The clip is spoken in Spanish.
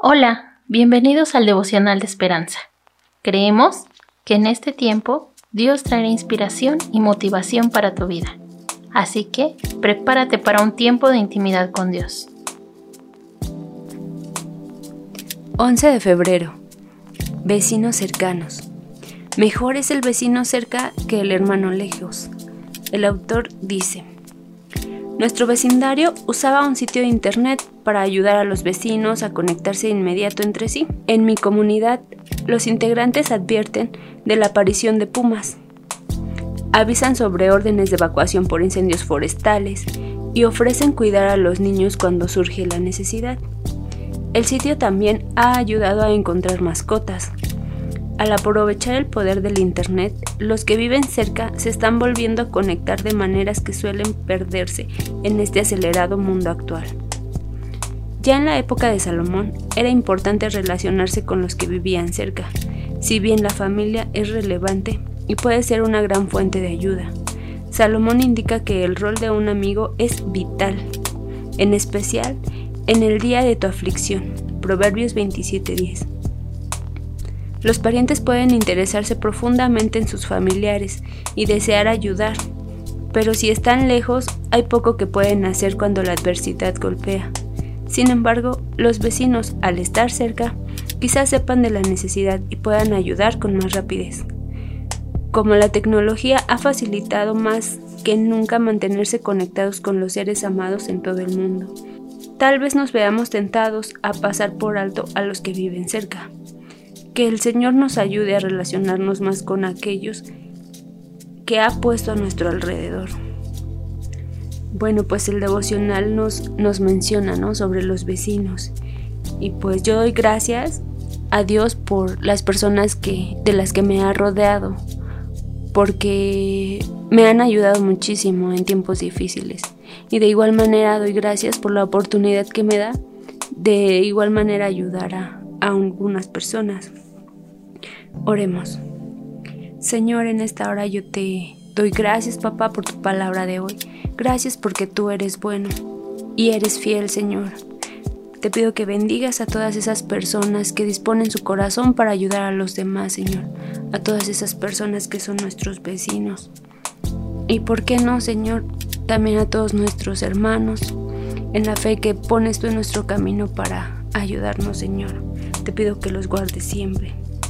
Hola, bienvenidos al devocional de esperanza. Creemos que en este tiempo Dios traerá inspiración y motivación para tu vida. Así que prepárate para un tiempo de intimidad con Dios. 11 de febrero. Vecinos cercanos. Mejor es el vecino cerca que el hermano lejos. El autor dice, nuestro vecindario usaba un sitio de internet para ayudar a los vecinos a conectarse de inmediato entre sí. En mi comunidad, los integrantes advierten de la aparición de pumas, avisan sobre órdenes de evacuación por incendios forestales y ofrecen cuidar a los niños cuando surge la necesidad. El sitio también ha ayudado a encontrar mascotas, al aprovechar el poder del Internet, los que viven cerca se están volviendo a conectar de maneras que suelen perderse en este acelerado mundo actual. Ya en la época de Salomón era importante relacionarse con los que vivían cerca, si bien la familia es relevante y puede ser una gran fuente de ayuda. Salomón indica que el rol de un amigo es vital, en especial en el día de tu aflicción. Proverbios 27:10. Los parientes pueden interesarse profundamente en sus familiares y desear ayudar, pero si están lejos hay poco que pueden hacer cuando la adversidad golpea. Sin embargo, los vecinos, al estar cerca, quizás sepan de la necesidad y puedan ayudar con más rapidez. Como la tecnología ha facilitado más que nunca mantenerse conectados con los seres amados en todo el mundo, tal vez nos veamos tentados a pasar por alto a los que viven cerca que el Señor nos ayude a relacionarnos más con aquellos que ha puesto a nuestro alrededor. Bueno, pues el devocional nos, nos menciona ¿no? sobre los vecinos. Y pues yo doy gracias a Dios por las personas que, de las que me ha rodeado, porque me han ayudado muchísimo en tiempos difíciles. Y de igual manera doy gracias por la oportunidad que me da de igual manera ayudar a, a algunas personas. Oremos. Señor, en esta hora yo te doy gracias, papá, por tu palabra de hoy. Gracias porque tú eres bueno y eres fiel, Señor. Te pido que bendigas a todas esas personas que disponen su corazón para ayudar a los demás, Señor. A todas esas personas que son nuestros vecinos. Y por qué no, Señor, también a todos nuestros hermanos, en la fe que pones tú en nuestro camino para ayudarnos, Señor. Te pido que los guardes siempre.